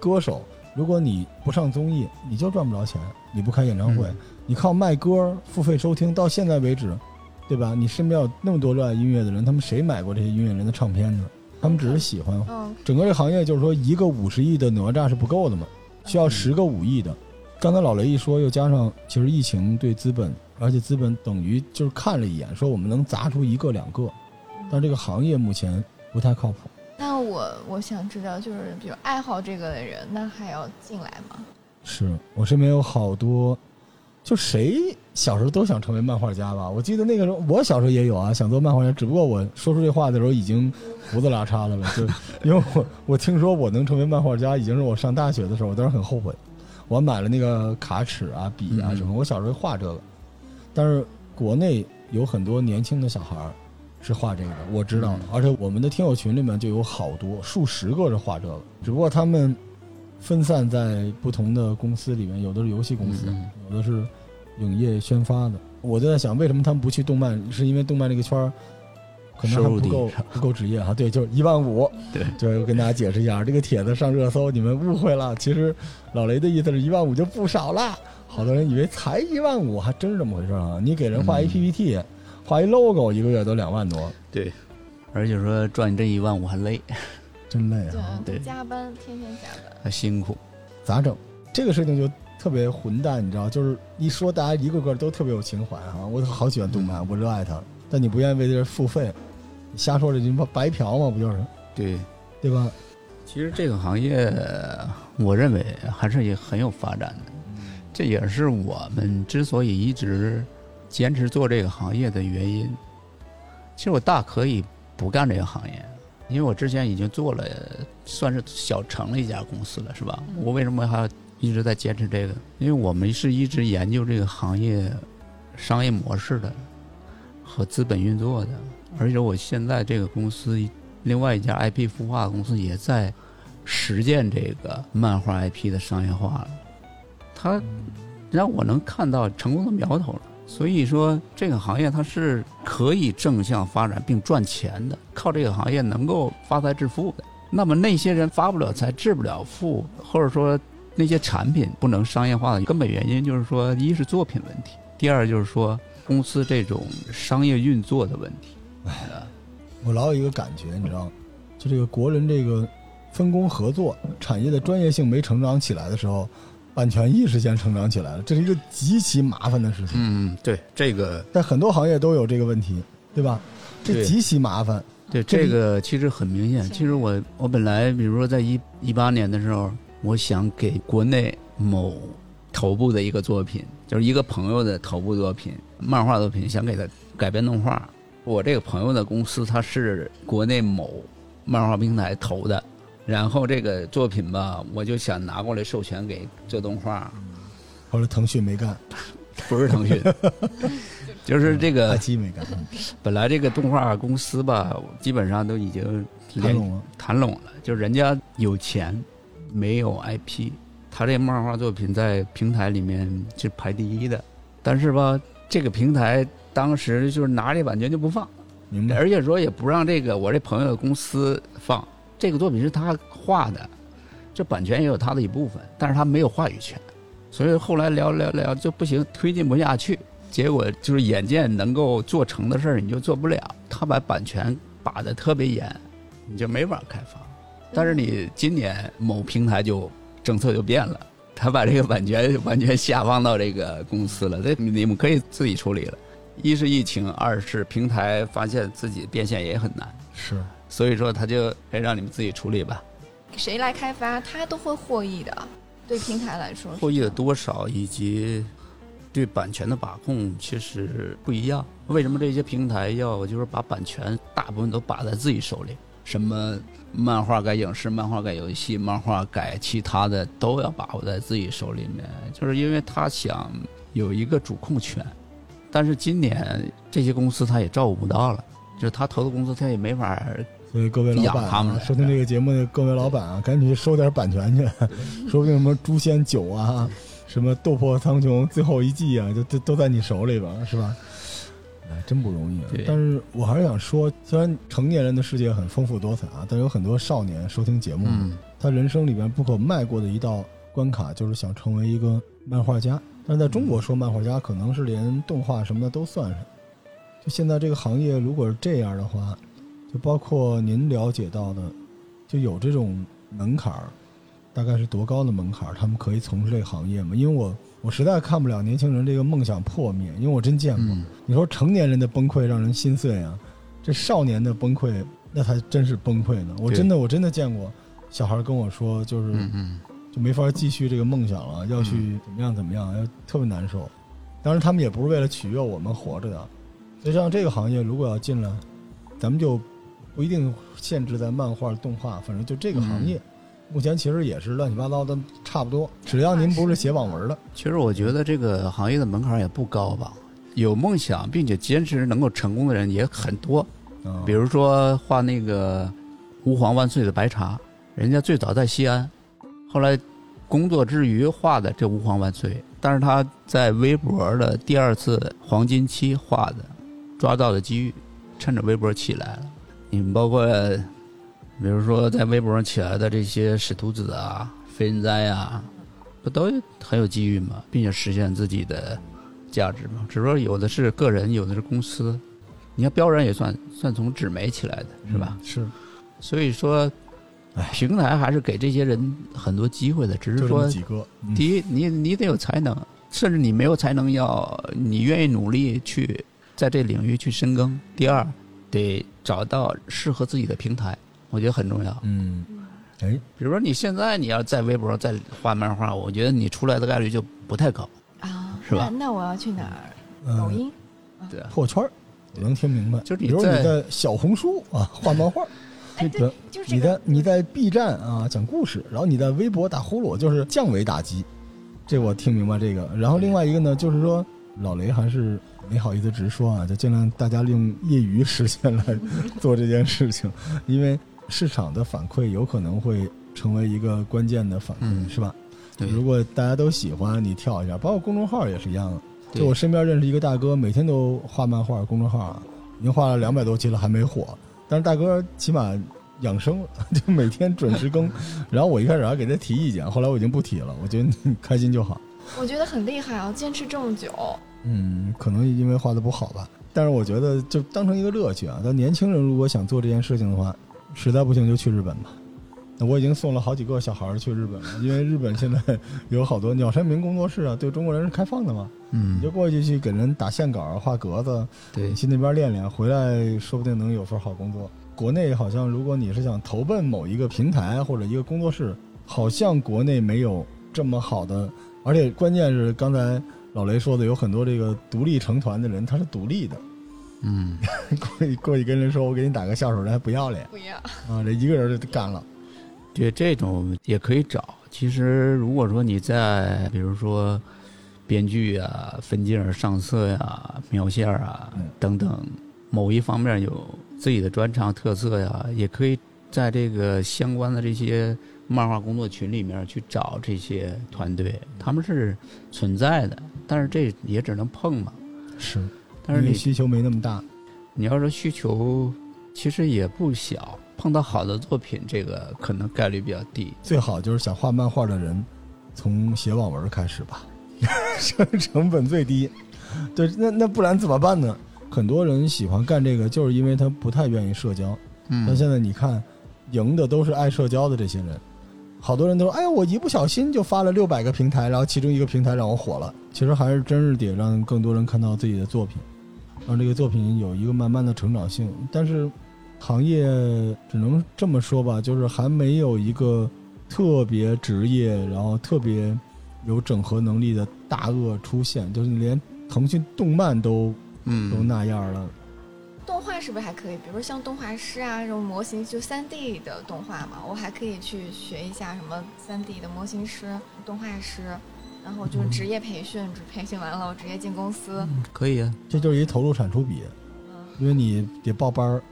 歌手，如果你不上综艺，你就赚不着钱。你不开演唱会，你靠卖歌付费收听，到现在为止。对吧？你身边有那么多热爱音乐的人，他们谁买过这些音乐人的唱片呢？他们只是喜欢。整个这行业就是说，一个五十亿的哪吒是不够的嘛，需要十个五亿的。刚才老雷一说，又加上其实疫情对资本，而且资本等于就是看了一眼，说我们能砸出一个两个，但这个行业目前不太靠谱。那我我想知道，就是比如爱好这个的人，那还要进来吗？是我身边有好多。就谁小时候都想成为漫画家吧？我记得那个时候，我小时候也有啊，想做漫画家。只不过我说出这话的时候，已经胡子拉碴的了。就 [laughs] 因为我我听说我能成为漫画家，已经是我上大学的时候，我当时很后悔。我买了那个卡尺啊、笔啊什么。我小时候画这个，但是国内有很多年轻的小孩是画这个的，我知道。而且我们的听友群里面就有好多数十个是画这个，只不过他们。分散在不同的公司里面，有的是游戏公司，有的是影业宣发的。我就在想，为什么他们不去动漫？是因为动漫这个圈儿可能还不够不够职业哈？对，就是一万五。对，就跟大家解释一下，这个帖子上热搜，你们误会了。其实老雷的意思是一万五就不少了，好多人以为才一万五，还真是这么回事啊！你给人画一 PPT，画一 logo，一个月都两万多。对，而且说赚你这一万五还累。真累啊！对，加班，天天加班，还辛苦，咋整？这个事情就特别混蛋，你知道？就是一说，大家一个个都特别有情怀啊！我好喜欢动漫，我热爱它，但你不愿意为这付费，瞎说这你不白嫖吗？不就是？对，对吧？其实这个行业，我认为还是也很有发展的，这也是我们之所以一直坚持做这个行业的原因。其实我大可以不干这个行业。因为我之前已经做了，算是小成了一家公司了，是吧？我为什么还要一直在坚持这个，因为我们是一直研究这个行业商业模式的和资本运作的，而且我现在这个公司另外一家 IP 孵化公司也在实践这个漫画 IP 的商业化了，它让我能看到成功的苗头了。所以说，这个行业它是可以正向发展并赚钱的，靠这个行业能够发财致富的。那么那些人发不了财、致不了富，或者说那些产品不能商业化的根本原因，就是说，一是作品问题，第二就是说公司这种商业运作的问题。哎，我老有一个感觉，你知道，就这个国人这个分工合作、产业的专业性没成长起来的时候，版权意识先成长起来了，这是一个极其麻烦的事情。嗯，对，这个在很多行业都有这个问题，对吧？这极其麻烦。对这这个其实很明显。其实我我本来比如说在一一八年的时候，我想给国内某头部的一个作品，就是一个朋友的头部作品，漫画作品，想给他改编动画。我这个朋友的公司，他是国内某漫画平台投的，然后这个作品吧，我就想拿过来授权给做动画，后来腾讯没干，不是腾讯，[laughs] 就是这阿个基没干，本来这个动画公司吧，基本上都已经谈拢了。谈拢了，就是人家有钱，没有 IP，他这漫画作品在平台里面是排第一的，但是吧，这个平台当时就是拿这版权就不放，明白？而且说也不让这个我这朋友的公司放，这个作品是他画的，这版权也有他的一部分，但是他没有话语权，所以后来聊聊聊就不行，推进不下去，结果就是眼见能够做成的事儿你就做不了，他把版权把的特别严，你就没法开发。但是你今年某平台就政策就变了，[laughs] 他把这个版权完全下放到这个公司了，这你们可以自己处理了。一是疫情，二是平台发现自己变现也很难，是所以说他就哎让你们自己处理吧。谁来开发，他都会获益的。对平台来说，获益的多少以及对版权的把控其实不一样。为什么这些平台要就是把版权大部分都把在自己手里？什么漫画改影视、漫画改游戏、漫画改其他的都要把握在自己手里面，就是因为他想有一个主控权。但是今年这些公司他也照顾不到了，就是他投的公司他也没法所以各位老板、收听这个节目的各位老板啊，赶紧去收点版权去，[laughs] 说不定什么《诛仙九》啊，什么《斗破苍穹》最后一季啊，就都都在你手里吧，是吧？哎，真不容易啊！但是我还是想说，虽然成年人的世界很丰富多彩啊，但有很多少年收听节目，嗯他人生里面不可迈过的一道关卡，就是想成为一个漫画家。但是在中国说漫画家，可能是连动画什么的都算上。就现在这个行业，如果是这样的话，就包括您了解到的，就有这种门槛儿，大概是多高的门槛儿？他们可以从事这个行业吗？因为我我实在看不了年轻人这个梦想破灭，因为我真见过。嗯，你说成年人的崩溃让人心碎啊，这少年的崩溃那才真是崩溃呢。我真的我真的见过小孩跟我说，就是就没法继续这个梦想了，要去怎么样怎么样，要特别难受。当然，他们也不是为了取悦我们活着的。所以像这个行业，如果要进来，咱们就不一定限制在漫画、动画，反正就这个行业，目前其实也是乱七八糟的，差不多。只要您不是写网文的，其实我觉得这个行业的门槛也不高吧，有梦想并且坚持能够成功的人也很多。啊，比如说画那个“吾皇万岁”的白茶，人家最早在西安，后来工作之余画的这“吾皇万岁”，但是他在微博的第二次黄金期画的，抓到的机遇，趁着微博起来了。你们包括，比如说在微博上起来的这些使徒子啊、飞人哉啊，不都很有机遇吗？并且实现自己的价值吗？只不过有的是个人，有的是公司。你看标人也算算从纸媒起来的是吧？嗯？是，所以说哎，平台还是给这些人很多机会的，只是说第一，你你得有才能，甚至你没有才能要，你愿意努力去在这领域去深耕。第二，得找到适合自己的平台，我觉得很重要。嗯，哎，比如说你现在你要在微博上再画漫画，我觉得你出来的概率就不太高，啊，是吧那那我要去哪儿？嗯抖音对啊。破圈儿，我能听明白。就是你比如你在在小红书啊画漫画，哎，这个对，就是这个你在你在 B 站啊讲故事，然后你在微博打呼噜，就是降维打击，这我听明白这个。然后另外一个呢，就是说老雷还是没好意思直说啊，就尽量大家利用业余时间来 [laughs] 做这件事情，因为市场的反馈有可能会成为一个关键的反馈，嗯是吧？对，如果大家都喜欢，你跳一下，包括公众号也是一样的。就我身边认识一个大哥，每天都画漫画，公众号啊，已经画了两百多期了，还没火。但是大哥起码养生了，就每天准时更。[laughs] 然后我一开始还给他提意见，后来我已经不提了，我觉得你开心就好。我觉得很厉害啊，坚持这么久。嗯，可能因为画的不好吧，但是我觉得就当成一个乐趣啊。但年轻人如果想做这件事情的话，实在不行就去日本吧。那我已经送了好几个小孩儿去日本了，因为日本现在有好多鸟山明工作室啊，对中国人是开放的嘛。嗯你就过去去给人打线稿、画格子，对你去那边练练，回来说不定能有份好工作。国内好像如果你是想投奔某一个平台或者一个工作室，好像国内没有这么好的，而且关键是刚才老雷说的，有很多这个独立成团的人，他是独立的，嗯，[laughs] 过去过去跟人说我给你打个下手，人还不要脸。不要，啊，这一个人就干了。对，这种也可以找。其实如果说你在比如说编剧啊、分镜儿、上色呀、描线儿啊嗯。等等某一方面有自己的专长特色呀，也可以在这个相关的这些漫画工作群里面去找这些团队，他们是存在的，但是这也只能碰嘛。是，但是你需求没那么大。你要说需求其实也不小，碰到好的作品，这个可能概率比较低。最好就是想画漫画的人，从写网文开始吧，成 [laughs] 成本最低。对，那那不然怎么办呢？很多人喜欢干这个，就是因为他不太愿意社交。嗯但现在你看，赢的都是爱社交的这些人。好多人都说：“哎呀，我一不小心就发了六百个平台，然后其中一个平台让我火了。”其实还是真是得让更多人看到自己的作品，让这个作品有一个慢慢的成长性。但是，行业只能这么说吧，就是还没有一个特别职业，然后特别有整合能力的大鳄出现，就是连腾讯动漫都都，那样了。动画是不是还可以？比如说像动画师啊，这种模型就三 D 的动画嘛，我还可以去学一下什么三 D 的模型师、动画师，然后就是职业培训，培训完了我直接进公司。可以啊。这就是一投入产出比。嗯，因为你得报班儿，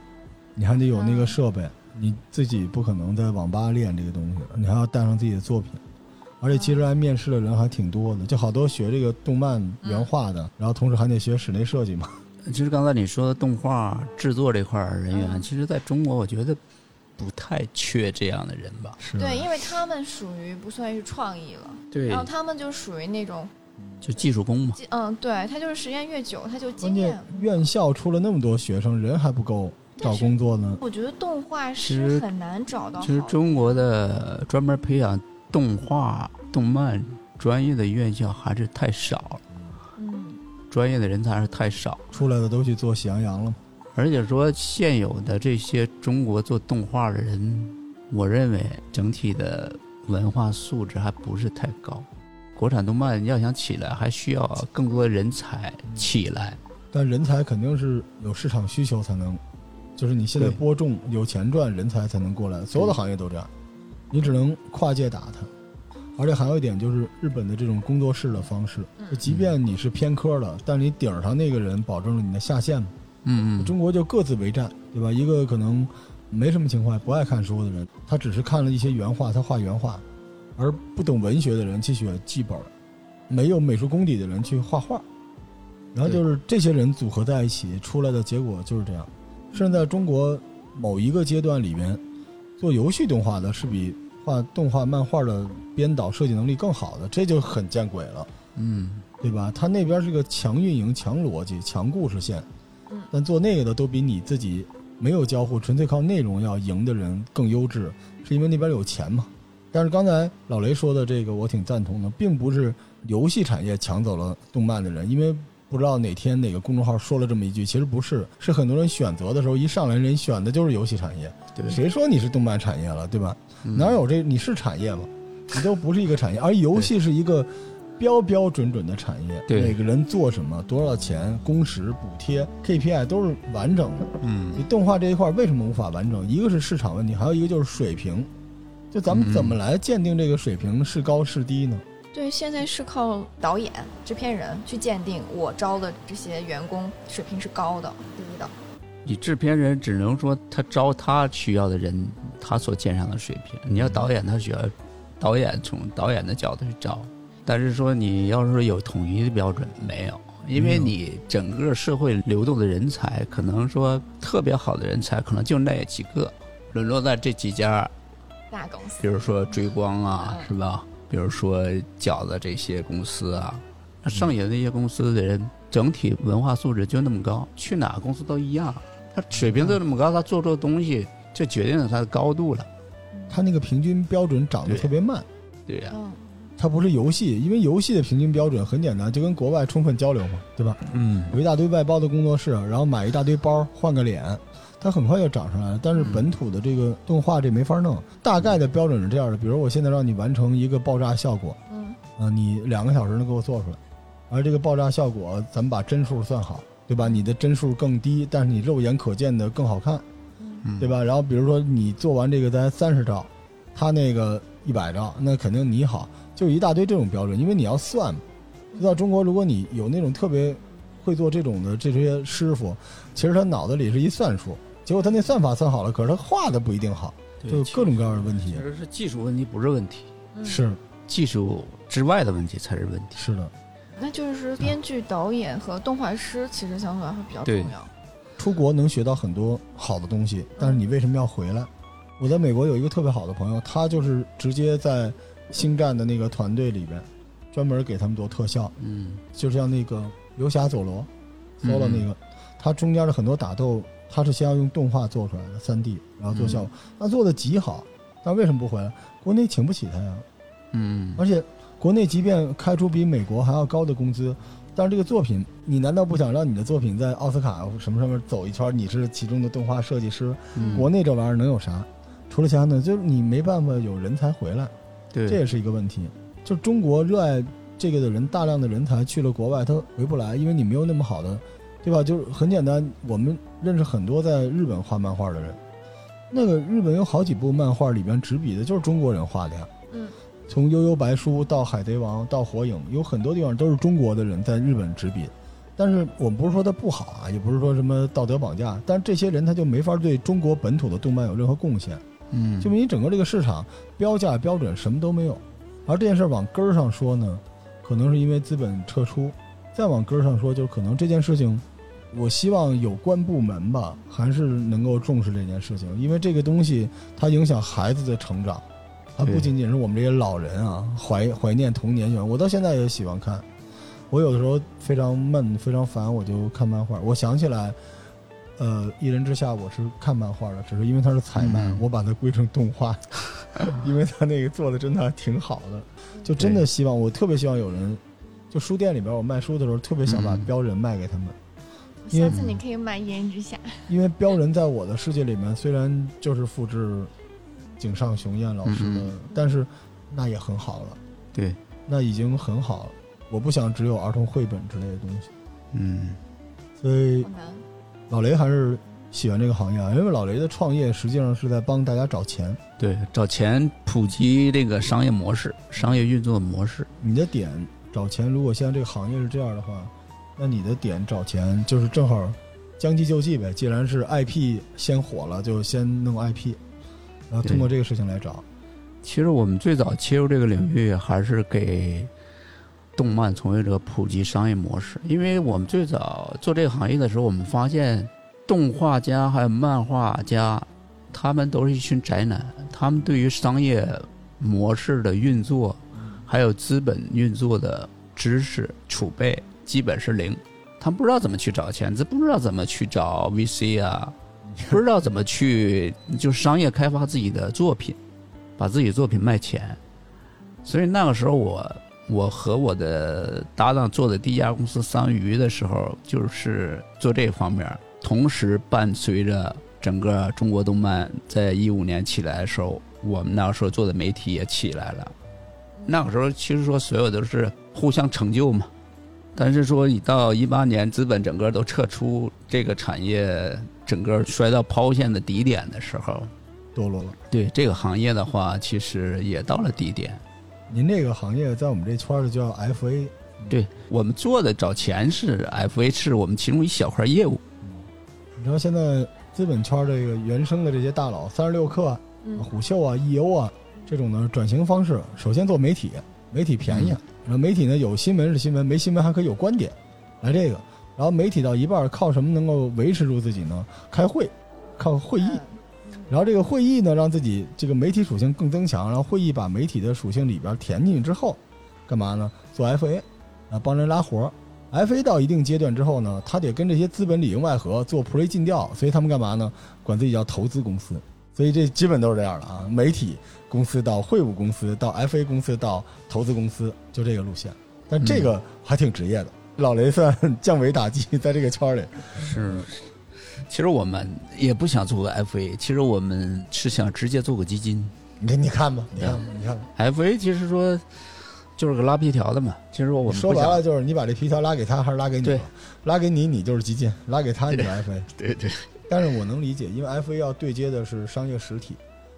你还得有那个设备，你自己不可能在网吧练这个东西，你还要带上自己的作品。而且其实来面试的人还挺多的，就好多学这个动漫原画的，然后同时还得学室内设计嘛。其实刚才你说的动画制作这块儿人员，嗯其实在中国我觉得不太缺这样的人吧。是对，因为他们属于不算是创意了，对然后他们就属于那种，就技术工嘛。嗯，对他就是时间越久，他就经验。院校出了那么多学生，人还不够找工作呢。我觉得动画师很难找到好其实中国的专门培养动画、动漫专业的院校还是太少了，嗯，专业的人才是太少。出来的都去做喜羊羊了。而且说现有的这些中国做动画的人，我认为整体的文化素质还不是太高。国产动漫要想起来，还需要更多的人才起来。但人才肯定是有市场需求才能，就是你现在播种有钱赚，人才才能过来。所有的行业都这样，你只能跨界打它。而且还有一点就是日本的这种工作室的方式，即便你是偏科的，但你顶上那个人保证了你的下限嘛。嗯嗯，中国就各自为战，对吧？一个可能没什么情怀、不爱看书的人，他只是看了一些原画，他画原画；而不懂文学的人去写剧本，没有美术功底的人去画画。然后就是这些人组合在一起出来的结果就是这样。甚至在中国某一个阶段里面，做游戏动画的是比画动画漫画的编导设计能力更好的，这就很见鬼了。嗯，对吧？他那边是个强运营、强逻辑、强故事线嗯，但做那个的都比你自己没有交互、纯粹靠内容要赢的人更优质，是因为那边有钱嘛？但是刚才老雷说的这个，我挺赞同的，并不是游戏产业抢走了动漫的人，因为不知道哪天哪个公众号说了这么一句，其实不是，是很多人选择的时候一上来人选的就是游戏产业，对，谁说你是动漫产业了，对吧？嗯哪有这？你是产业吗？你都不是一个产业，[laughs] 而游戏是一个标标准准的产业，对每个人做什么，多少钱，工时、补贴、KPI 都是完整的。嗯你动画这一块为什么无法完整？一个是市场问题，还有一个就是水平。就咱们嗯怎么来鉴定这个水平是高是低呢？对，现在是靠导演、制片人去鉴定我招的这些员工水平是高的、低的。你制片人只能说他招他需要的人，他所鉴赏的水平。你要导演，他需要导演从导演的角度去招。但是说你要是说有统一的标准，没有，因为你整个社会流动的人才，可能说特别好的人才，可能就那几个，沦落在这几家，大公司比如说追光啊，嗯是吧？比如说饺子这些公司啊，那剩下的那些公司的人，整体文化素质就那么高，去哪个公司都一样，他水平就那么高，他做出的东西就决定了他的高度了。他那个平均标准涨得特别慢，对呀、嗯，它不是游戏，因为游戏的平均标准很简单，就跟国外充分交流嘛，对吧？嗯，有一大堆外包的工作室，然后买一大堆包，换个脸，它很快就涨上来了。但是本土的这个动画这没法弄，大概的标准是这样的，比如我现在让你完成一个爆炸效果，嗯，啊，你两个小时能给我做出来，而这个爆炸效果咱们把帧数算好，对吧？你的帧数更低，但是你肉眼可见的更好看，嗯对吧？然后比如说你做完这个咱三十兆，他那个一百兆，那肯定你好，就一大堆这种标准，因为你要算嘛。知道中国，如果你有那种特别会做这种的这些师傅，其实他脑子里是一算术，结果他那算法算好了，可是他画的不一定好，就各种各样的问题。其。实是技术问题，不是问题，嗯。是。技术之外的问题才是问题。是的，那就是编剧、导演和动画师其实相对来说比较重要。出国能学到很多好的东西，但是你为什么要回来？我在美国有一个特别好的朋友，他就是直接在星战的那个团队里边，专门给他们做特效，嗯。就像那个游侠佐罗，solo 嗯那个，他中间的很多打斗，他是先要用动画做出来的，三 D，然后做效果，那做的极好。但为什么不回来？国内请不起他呀，嗯而且国内即便开出比美国还要高的工资，但是这个作品，你难道不想让你的作品在奥斯卡什么上面走一圈？你是其中的动画设计师，嗯，国内这玩意儿能有啥？除了其他的，就是你没办法有人才回来，对这也是一个问题。就中国热爱这个的人，大量的人才去了国外，他回不来，因为你没有那么好的，对吧？就是很简单，我们认识很多在日本画漫画的人，那个日本有好几部漫画里边执笔的就是中国人画的呀。嗯，从《悠悠白书》到《海贼王》到《火影》，有很多地方都是中国的人在日本执笔。但是我们不是说他不好啊，也不是说什么道德绑架，但是这些人他就没法对中国本土的动漫有任何贡献。嗯就你整个这个市场标价标准什么都没有，而这件事儿往根儿上说呢，可能是因为资本撤出；再往根儿上说，就是可能这件事情，我希望有关部门吧，还是能够重视这件事情，因为这个东西它影响孩子的成长，它不仅仅是我们这些老人啊怀怀念童年我到现在也喜欢看。我有的时候非常闷、非常烦，我就看漫画。我想起来，呃，《一人之下》我是看漫画的，只是因为它是彩漫，嗯我把它归成动画，[laughs] 因为它那个做的真的还挺好的。就真的希望，我特别希望有人，就书店里边我卖书的时候，特别想把嗯标人卖给他们，下次你可以买《一人之下》。因为标人在我的世界里面虽然就是复制井上雄彦老师的，嗯但是那也很好了，对，那已经很好了。我不想只有儿童绘本之类的东西，嗯所以。老雷还是喜欢这个行业啊，因为老雷的创业实际上是在帮大家找钱。对，找钱普及这个商业模式、商业运作模式。你的点找钱，如果现在这个行业是这样的话，那你的点找钱就是正好将计就计呗。既然是 IP 先火了，就先弄 IP，然后通过这个事情来找。其实我们最早切入这个领域，还是给动漫从业者普及商业模式。因为我们最早做这个行业的时候，我们发现动画家还有漫画家，他们都是一群宅男，他们对于商业模式的运作，还有资本运作的知识储备，基本是零。他们不知道怎么去找钱，这不知道怎么去找 VC 啊，[laughs] 不知道怎么去就商业开发自己的作品。把自己作品卖钱，所以那个时候我我和我的搭档做的第一家公司桑榆的时候，就是做这方面，同时伴随着整个中国动漫在一五年起来的时候，我们那个时候做的媒体也起来了。那个时候其实说所有都是互相成就嘛。但是说，一到一八年，资本整个都撤出这个产业，整个摔到抛线的底点的时候，堕落了。对这个行业的话，其实也到了底点。您这个行业在我们这圈儿就叫 FA，对我们做的找钱是 FA，是我们其中一小块业务。你知道现在资本圈儿这个原生的这些大佬，三十六氪虎嗅啊、EO 啊这种的转型方式，首先做媒体，媒体便宜，然后媒体呢有新闻是新闻，没新闻还可以有观点，来这个，然后媒体到一半靠什么能够维持住自己呢？开会，靠会议。然后这个会议呢，让自己这个媒体属性更增强，然后会议把媒体的属性里边填进去之后，干嘛呢？做 FA，啊，帮人拉活儿。FA 到一定阶段之后呢，他得跟这些资本里应外合，做 play 尽调，所以他们干嘛呢？管自己叫投资公司。所以这基本都是这样的啊，媒体公司到会务公司到 FA 公司到投资公司，就这个路线。但这个还挺职业的，老雷算 [laughs] 降维打击，在这个圈儿里。是，其实我们也不想做个 FA，其实我们是想直接做个基金。你看，你看吧，你看吧，你看吧。FA 其实说就是个拉皮条的嘛。其实我们说白了就是你把这皮条拉给他还是拉给你对？拉给你，你就是基金；拉给他，你就是 FA。对对但是我能理解，因为 FA 要对接的是商业实体，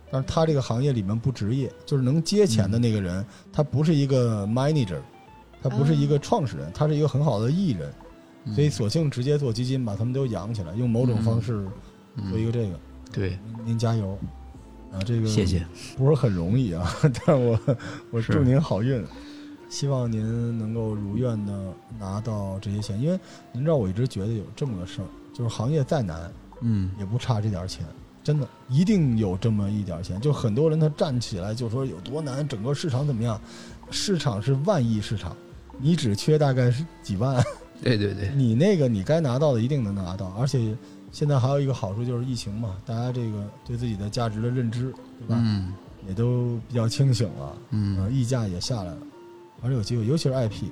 但是他这个行业里面不职业，就是能接钱的那个人，他不是一个 manager，他不是一个创始人，他是一个很好的艺人，嗯。所以索性直接做基金，把他们都养起来，用某种方式做一个这个。对，您您加油。啊！这个谢谢。不是很容易啊，[laughs] 但是我我祝您好运，希望您能够如愿的拿到这些钱，因为您知道我一直觉得有这么个事儿，就是行业再难嗯也不差这点钱，真的一定有这么一点钱。就很多人他站起来就说有多难，整个市场怎么样？市场是万亿市场，你只缺大概是几万，对对对，[laughs] 你那个你该拿到的一定能拿到，而且现在还有一个好处就是疫情嘛，大家这个对自己的价值的认知，对吧？嗯也都比较清醒了，嗯呃，溢价也下来了，而且有机会，尤其是 IP。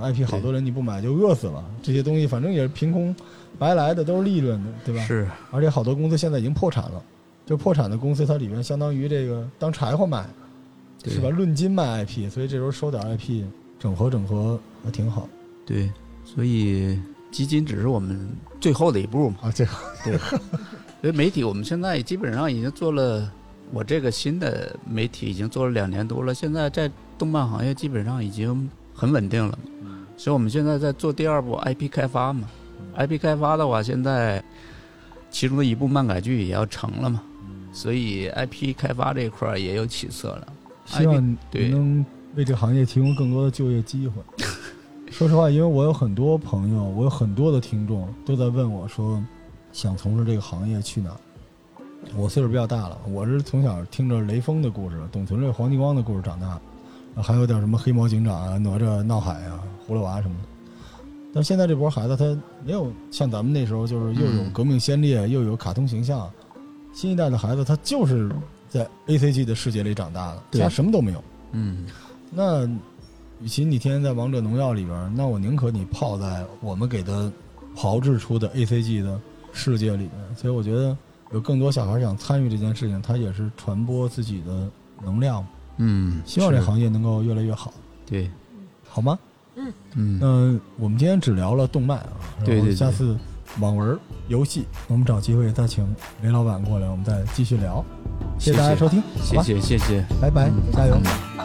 IP 好多人你不买就饿死了，这些东西反正也是凭空白来的，都是利润的，对吧？是而且好多公司现在已经破产了，就破产的公司，它里面相当于这个当柴火卖，是吧？论斤卖 IP，所以这时候收点 IP，整合整合还挺好对，所以基金只是我们最后的一步嘛。啊。这个 [laughs] 所以媒体我们现在基本上已经做了，我这个新的媒体已经做了两年多了，现在在动漫行业基本上已经很稳定了。所以我们现在在做第二步 IP 开发嘛。IP 开发的话，现在其中的一部漫改剧也要成了嘛，所以 IP 开发这一块儿也有起色了。希望对您能为这个行业提供更多的就业机会。[laughs] 说实话，因为我有很多朋友，我有很多的听众都在问我说，想从事这个行业去哪儿？我岁数比较大了，我是从小听着雷锋的故事、董存瑞、黄继光的故事长大，啊还有点什么黑猫警长啊、哪吒闹海啊、葫芦娃什么的。但现在这波孩子，他没有像咱们那时候，就是又有嗯革命先烈，又有卡通形象。新一代的孩子，他就是在 A C G 的世界里长大的，他什么都没有。嗯，那与其你天天在王者荣耀里边，那我宁可你泡在我们给他炮制出的 A C G 的世界里面。所以我觉得有更多小孩想参与这件事情，他也是传播自己的能量。嗯，希望这行业能够越来越好，对，好吗？嗯。嗯，那我们今天只聊了动漫啊，然后对。对对下次网文、游戏，我们找机会再请雷老板过来，我们再继续聊。谢谢大家收听，好，谢谢谢谢。拜拜，嗯。加油。嗯